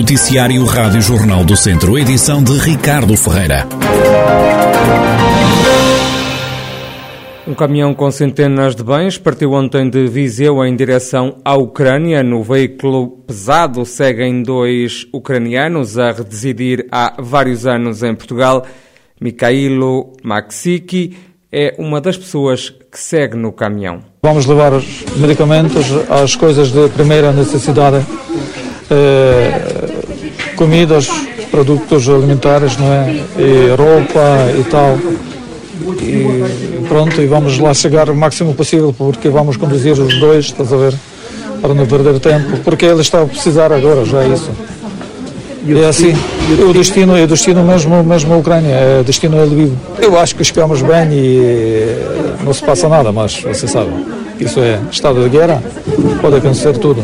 Noticiário Rádio Jornal do Centro, edição de Ricardo Ferreira. Um caminhão com centenas de bens partiu ontem de Viseu em direção à Ucrânia. No veículo pesado seguem dois ucranianos a residir há vários anos em Portugal. Mikhailo Maxiki é uma das pessoas que segue no caminhão. Vamos levar os medicamentos, as coisas de primeira necessidade, eh, comidas, produtos alimentares, não é? E roupa e tal. E pronto, e vamos lá chegar o máximo possível, porque vamos conduzir os dois, estás a ver? Para não perder tempo, porque ele está a precisar agora, já é isso. É assim, o destino é destino mesmo, mesmo a Ucrânia, é destino é Lviv. Eu acho que chegamos bem e não se passa nada, mas você sabe, isso é estado de guerra, pode acontecer tudo.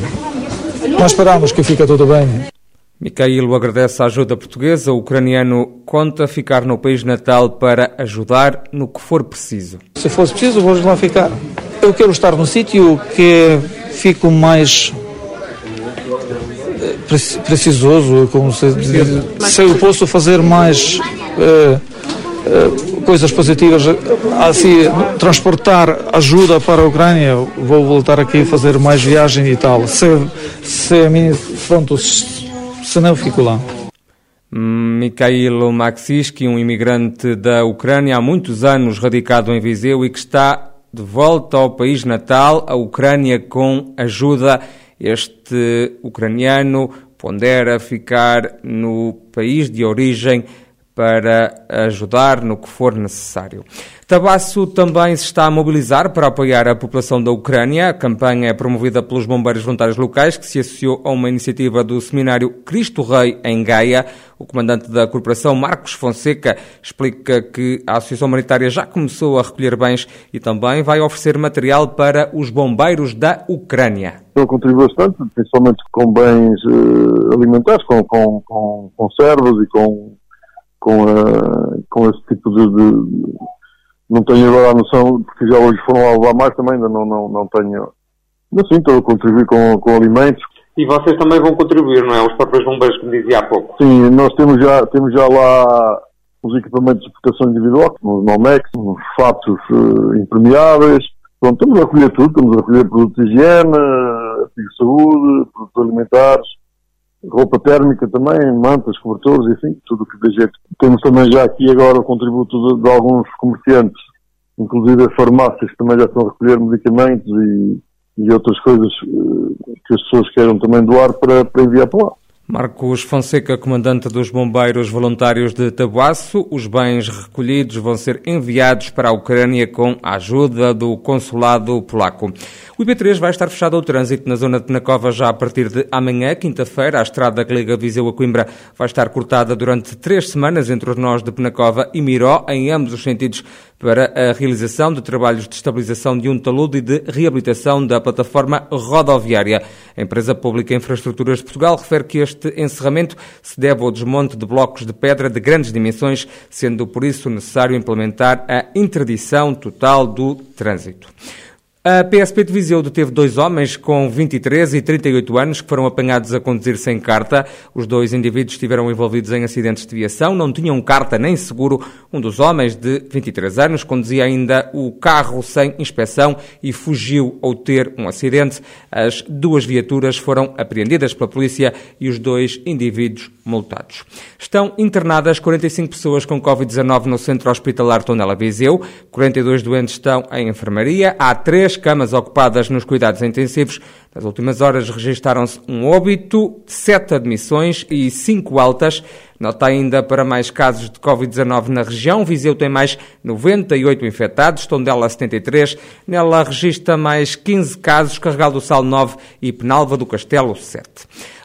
Nós esperamos que fique tudo bem. Mikhailo agradece a ajuda portuguesa. O ucraniano conta ficar no país natal para ajudar no que for preciso. Se fosse preciso, vou lá ficar. Eu quero estar num sítio que fico mais precisoso, como se diz. Se eu posso fazer mais uh, uh, coisas positivas, assim, transportar ajuda para a Ucrânia, vou voltar aqui fazer mais viagem e tal. Se, se pronto, se não, fico lá. Mikhailo Maxiski, um imigrante da Ucrânia há muitos anos radicado em Viseu e que está de volta ao país natal, a Ucrânia, com ajuda este ucraniano pondera ficar no país de origem para ajudar no que for necessário. Tabasso também se está a mobilizar para apoiar a população da Ucrânia. A campanha é promovida pelos bombeiros voluntários locais, que se associou a uma iniciativa do seminário Cristo Rei em Gaia. O comandante da corporação, Marcos Fonseca, explica que a Associação Humanitária já começou a recolher bens e também vai oferecer material para os bombeiros da Ucrânia. Ele contribui bastante, principalmente com bens uh, alimentares, com, com, com conservas e com com, a, com esse tipo de, de, Não tenho agora a noção, porque já hoje foram a levar mais também, ainda não, não, não tenho. Mas sim, estou a contribuir com, com alimentos. E vocês também vão contribuir, não é? Os próprios bombeiros que me dizia há pouco. Sim, nós temos já, temos já lá os equipamentos de proteção individual, os Nomex, os fatos uh, impermeáveis. Pronto, estamos a recolher tudo, estamos a recolher produtos de higiene, artigos de saúde, produtos alimentares, roupa térmica também, mantas, cobertores, enfim, tudo o que dê jeito. Temos também já aqui agora o contributo de, de alguns comerciantes, inclusive as farmácias que também já estão a recolher medicamentos e, e outras coisas eh, que as pessoas queiram também doar para, para enviar para lá. Marcos Fonseca, comandante dos Bombeiros Voluntários de Tabuaço, os bens recolhidos vão ser enviados para a Ucrânia com a ajuda do consulado polaco. O IP3 vai estar fechado ao trânsito na zona de Penacova já a partir de amanhã, quinta-feira. A estrada que liga Viseu a Coimbra vai estar cortada durante três semanas entre os nós de Penacova e Miró, em ambos os sentidos, para a realização de trabalhos de estabilização de um talude e de reabilitação da plataforma rodoviária. A empresa pública Infraestruturas de Portugal refere que este encerramento se deve ao desmonte de blocos de pedra de grandes dimensões, sendo por isso necessário implementar a interdição total do trânsito. A PSP de Viseu deteve dois homens com 23 e 38 anos que foram apanhados a conduzir sem carta. Os dois indivíduos estiveram envolvidos em acidentes de viação, não tinham carta nem seguro. Um dos homens, de 23 anos, conduzia ainda o carro sem inspeção e fugiu ao ter um acidente. As duas viaturas foram apreendidas pela polícia e os dois indivíduos multados. Estão internadas 45 pessoas com Covid-19 no Centro Hospitalar Tonela Viseu. 42 doentes estão em enfermaria. Há três camas ocupadas nos cuidados intensivos. Nas últimas horas registaram-se um óbito, sete admissões e cinco altas. Nota ainda para mais casos de Covid-19 na região. Viseu tem mais 98 infectados, Tondela 73. Nela registra mais 15 casos, Carregal do Sal 9 e Penalva do Castelo 7.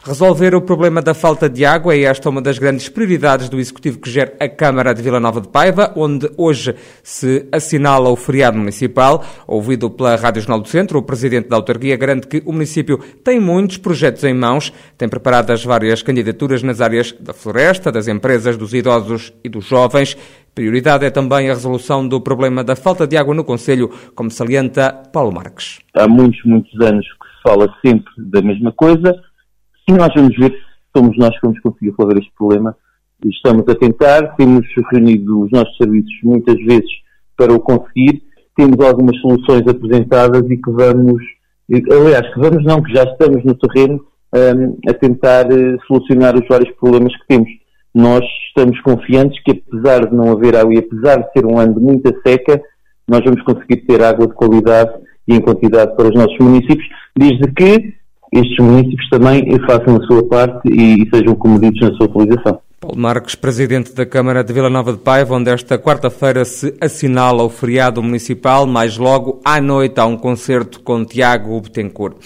Resolver o problema da falta de água é esta uma das grandes prioridades do Executivo que gera a Câmara de Vila Nova de Paiva, onde hoje se assinala o feriado municipal. Ouvido pela Rádio Jornal do Centro, o Presidente da Autarquia garante que o município tem muitos projetos em mãos, tem preparadas várias candidaturas nas áreas da floresta, das empresas, dos idosos e dos jovens. Prioridade é também a resolução do problema da falta de água no Conselho, como salienta Paulo Marques. Há muitos, muitos anos que se fala sempre da mesma coisa, e nós vamos ver somos nós que vamos conseguir resolver este problema. Estamos a tentar, temos reunido os nossos serviços muitas vezes para o conseguir, temos algumas soluções apresentadas e que vamos, aliás, que vamos não, que já estamos no terreno um, a tentar uh, solucionar os vários problemas que temos. Nós estamos confiantes que apesar de não haver água e apesar de ser um ano de muita seca, nós vamos conseguir ter água de qualidade e em quantidade para os nossos municípios, desde que estes municípios também façam a sua parte e, e sejam comedidos na sua utilização. Paulo Marques, presidente da Câmara de Vila Nova de Paiva, onde esta quarta-feira se assinala o feriado municipal, mais logo à noite há um concerto com Tiago Betancourt.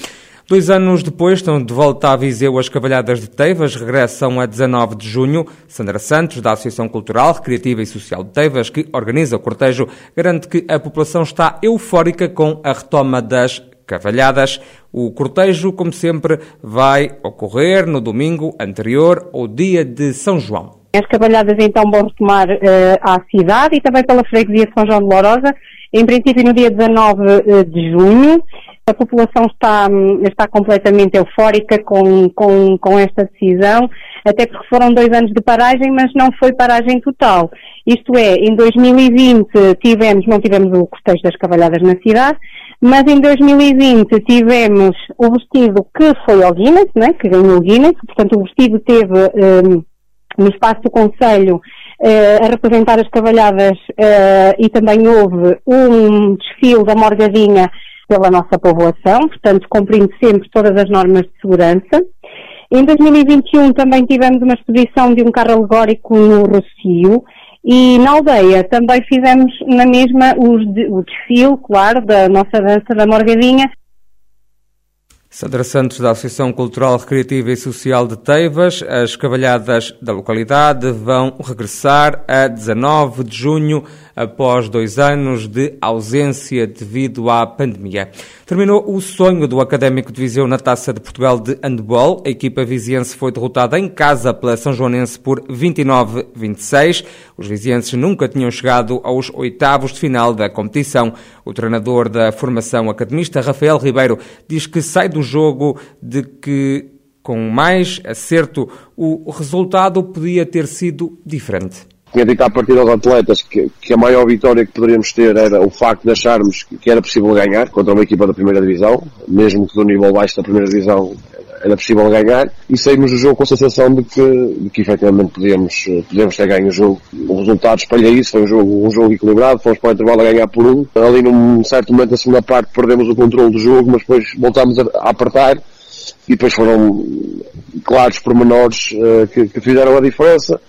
Dois anos depois estão de volta a Viseu as Cavalhadas de Teivas, regressam a 19 de junho. Sandra Santos, da Associação Cultural, Recreativa e Social de Teivas, que organiza o cortejo, garante que a população está eufórica com a retoma das cavalhadas. O cortejo, como sempre, vai ocorrer no domingo anterior ao dia de São João. As cavalhadas então vão retomar uh, à cidade e também pela freguesia de São João de Lourosa, em princípio no dia 19 uh, de junho. A população está, está completamente eufórica com, com, com esta decisão, até porque foram dois anos de paragem, mas não foi paragem total. Isto é, em 2020 tivemos, não tivemos o cortejo das cavalhadas na cidade, mas em 2020 tivemos o vestido que foi ao Guinness, né, que ganhou o Guinness, portanto o vestido teve um, no espaço do Conselho uh, a representar as cavalhadas uh, e também houve um desfile da Morgadinha pela nossa povoação, portanto, cumprindo sempre todas as normas de segurança. Em 2021 também tivemos uma exposição de um carro alegórico no Rocio e na aldeia também fizemos na mesma o desfile, claro, da nossa dança da Morgadinha. Sandra Santos, da Associação Cultural, Recreativa e Social de Teivas, as cavalhadas da localidade vão regressar a 19 de junho após dois anos de ausência devido à pandemia. Terminou o sonho do Académico de Viseu na Taça de Portugal de Handball. A equipa viziense foi derrotada em casa pela São Joanense por 29-26. Os vizienses nunca tinham chegado aos oitavos de final da competição. O treinador da formação academista, Rafael Ribeiro, diz que sai do jogo de que com mais acerto, o resultado podia ter sido diferente. Tinha dito à partida aos atletas que, que, a maior vitória que poderíamos ter era o facto de acharmos que era possível ganhar contra uma equipa da primeira divisão, mesmo que do nível baixo da primeira divisão era possível ganhar, e saímos do jogo com a sensação de que, de que efetivamente podíamos, podíamos ter ganho o jogo. O resultado espalha isso, foi um jogo, um jogo equilibrado, fomos para o intervalo a ganhar por um. Ali num certo momento da segunda parte perdemos o controle do jogo, mas depois voltámos a, a apertar, e depois foram claros pormenores uh, que, que fizeram a diferença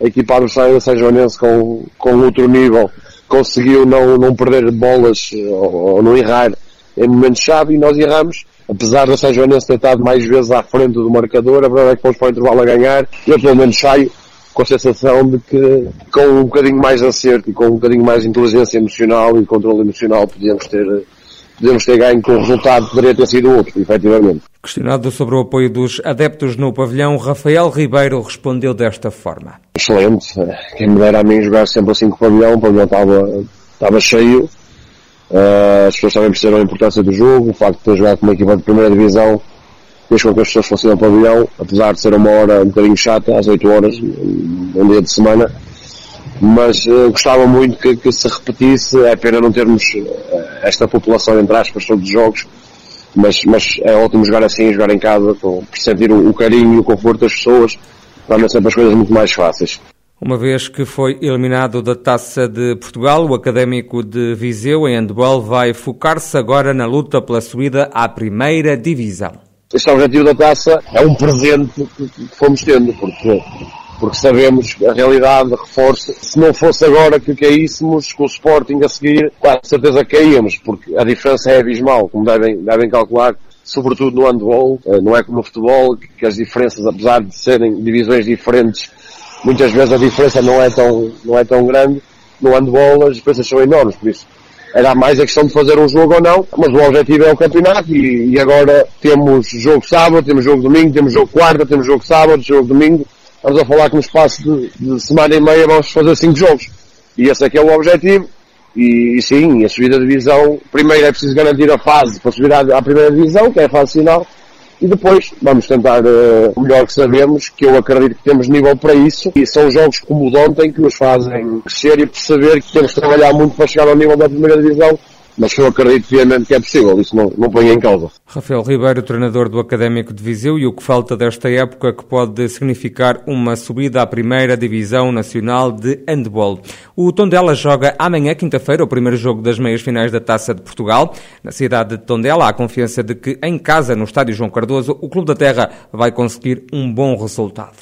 a equipa adversária São Joanense com, com outro nível conseguiu não, não perder bolas ou, ou não errar em momentos-chave e nós erramos. Apesar da São Joanense ter estado mais vezes à frente do marcador, a verdade é que fomos para o intervalo a ganhar e eu pelo menos saio com a sensação de que com um bocadinho mais acerto e com um bocadinho mais inteligência emocional e controle emocional podíamos ter podemos ter ganho com o resultado poderia ter sido outro, efetivamente. Questionado sobre o apoio dos adeptos no pavilhão, Rafael Ribeiro respondeu desta forma. Excelente. Quem me dera a mim jogar sempre assim com o pavilhão, o pavilhão estava, estava cheio. Uh, as pessoas também perceberam a importância do jogo, o facto de ter jogado com uma equipa de primeira divisão fez com que as pessoas fossem ao pavilhão, apesar de ser uma hora um bocadinho chata, às 8 horas, um dia de semana, mas uh, gostava muito que, que, se repetisse. É pena não termos uh, esta população, entre aspas, todos os jogos, mas, mas é ótimo jogar assim, jogar em casa, com, sentir o, o carinho e o conforto das pessoas, torna sempre as coisas muito mais fáceis. Uma vez que foi eliminado da Taça de Portugal, o Académico de Viseu, em handball, vai focar-se agora na luta pela subida à primeira divisão. Este objetivo da Taça é um presente que fomos tendo, porque porque sabemos a realidade reforça. Se não fosse agora que caíssemos com o Sporting a seguir, com certeza caíamos, porque a diferença é abismal, como devem, devem calcular, sobretudo no handball, eh, não é como no futebol, que as diferenças, apesar de serem divisões diferentes, muitas vezes a diferença não é tão, não é tão grande. No handball as diferenças são enormes, por isso era mais a questão de fazer um jogo ou não, mas o objetivo é o campeonato e, e agora temos jogo sábado, temos jogo domingo, temos jogo quarta, temos jogo sábado, jogo domingo, Estamos a falar que no espaço de, de, semana e meia vamos fazer cinco jogos. E esse é é o objetivo. E, e sim, a subida de divisão, primeiro é preciso garantir a fase para subir à, à primeira divisão, que é a fase final, e depois vamos tentar uh, o melhor que sabemos, que eu acredito que temos nível para isso, e são jogos como o de ontem que nos fazem crescer e perceber que temos que trabalhar muito para chegar ao nível da primeira divisão mas eu acredito fielmente que é possível, isso não, não põe em causa. Rafael Ribeiro, treinador do Académico de Viseu, e o que falta desta época que pode significar uma subida à primeira divisão nacional de handball. O Tondela joga amanhã, quinta-feira, o primeiro jogo das meias finais da Taça de Portugal. Na cidade de Tondela, há confiança de que em casa, no estádio João Cardoso, o Clube da Terra vai conseguir um bom resultado.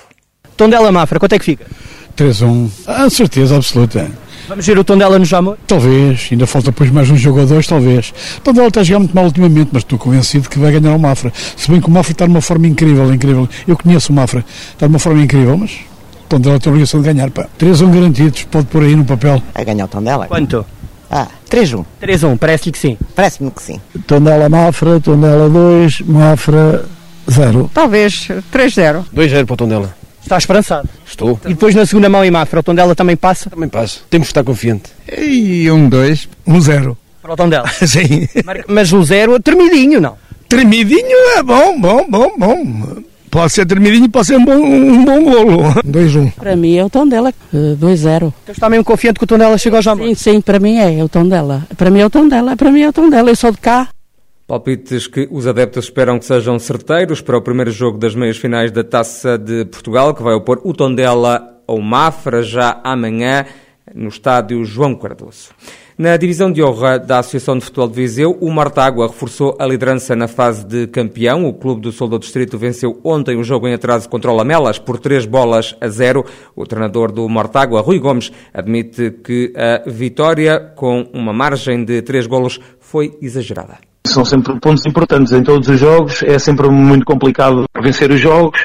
Tondela Mafra, quanto é que fica? 3-1. A certeza absoluta. Vamos ver o Tondela no Jamor? Talvez, ainda falta depois mais um jogo ou dois, talvez. O Tondela está a jogar muito mal ultimamente, mas estou convencido que vai ganhar o Mafra. Se bem que o Mafra está numa forma incrível, incrível. Eu conheço o Mafra, está numa forma incrível, mas o Tondela tem a obrigação de ganhar. Pá. 3 1 garantidos, pode pôr aí no papel. Vai ganhar o Tondela. Quanto? Ah, 3-1. 3-1, parece-lhe que sim. Parece-me que sim. Tondela Mafra, Tondela 2, Mafra 0. Talvez 3-0. 2-0 para o Tondela. Está esperançado? Estou. E depois na segunda mão em Mafra, o Tondela também passa? Também passa. Temos que estar confiante. E um, dois, um zero. Para o Tondela? Sim. Mas um zero tremidinho, não? Tremidinho é bom, bom, bom, bom. Pode ser tremidinho, pode ser um bom, um bom golo. 2-1. Um. Para mim é o Tondela, 2-0. Então está mesmo confiante que o Tondela chegou já? Sim, sim, para mim é, é o Tondela. Para mim é o Tondela, para mim é o Tondela. Eu sou de cá. Palpites que os adeptos esperam que sejam certeiros para o primeiro jogo das meias finais da Taça de Portugal, que vai opor o Tondela ao Mafra já amanhã no estádio João Cardoso. Na divisão de honra da Associação de Futebol de Viseu, o Martágua reforçou a liderança na fase de campeão. O Clube do Sul do Distrito venceu ontem o jogo em atraso contra o Lamelas por três bolas a zero. O treinador do Martágua, Rui Gomes, admite que a vitória com uma margem de três golos foi exagerada são sempre pontos importantes em todos os jogos, é sempre muito complicado vencer os jogos,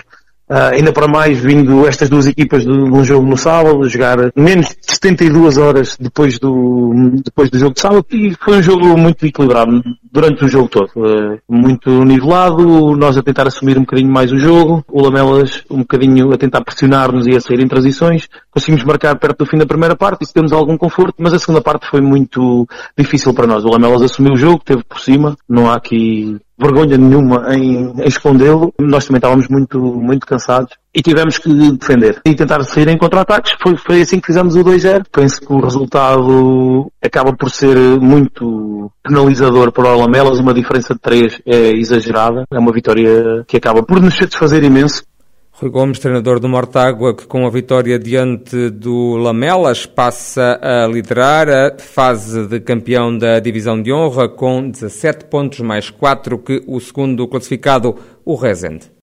Uh, ainda para mais vindo estas duas equipas de, um jogo no sábado, jogar menos de 72 horas depois do, depois do jogo de sábado e foi um jogo muito equilibrado durante o jogo todo. Uh, muito nivelado, nós a tentar assumir um bocadinho mais o jogo, o Lamelas um bocadinho a tentar pressionar-nos e a sair em transições. Conseguimos marcar perto do fim da primeira parte, isso temos algum conforto, mas a segunda parte foi muito difícil para nós. O Lamelas assumiu o jogo, teve por cima, não há aqui vergonha nenhuma em, em escondê-lo. Nós também estávamos muito, muito cansados e tivemos que defender e tentar sair em contra-ataques. Foi, foi assim que fizemos o 2-0. Penso que o resultado acaba por ser muito penalizador para o Lamelas. Uma diferença de 3 é exagerada. É uma vitória que acaba por nos satisfazer imenso. Rui Gomes, treinador do Mortágua, que com a vitória diante do Lamelas passa a liderar a fase de campeão da divisão de honra com 17 pontos mais 4 que o segundo classificado, o Rezende.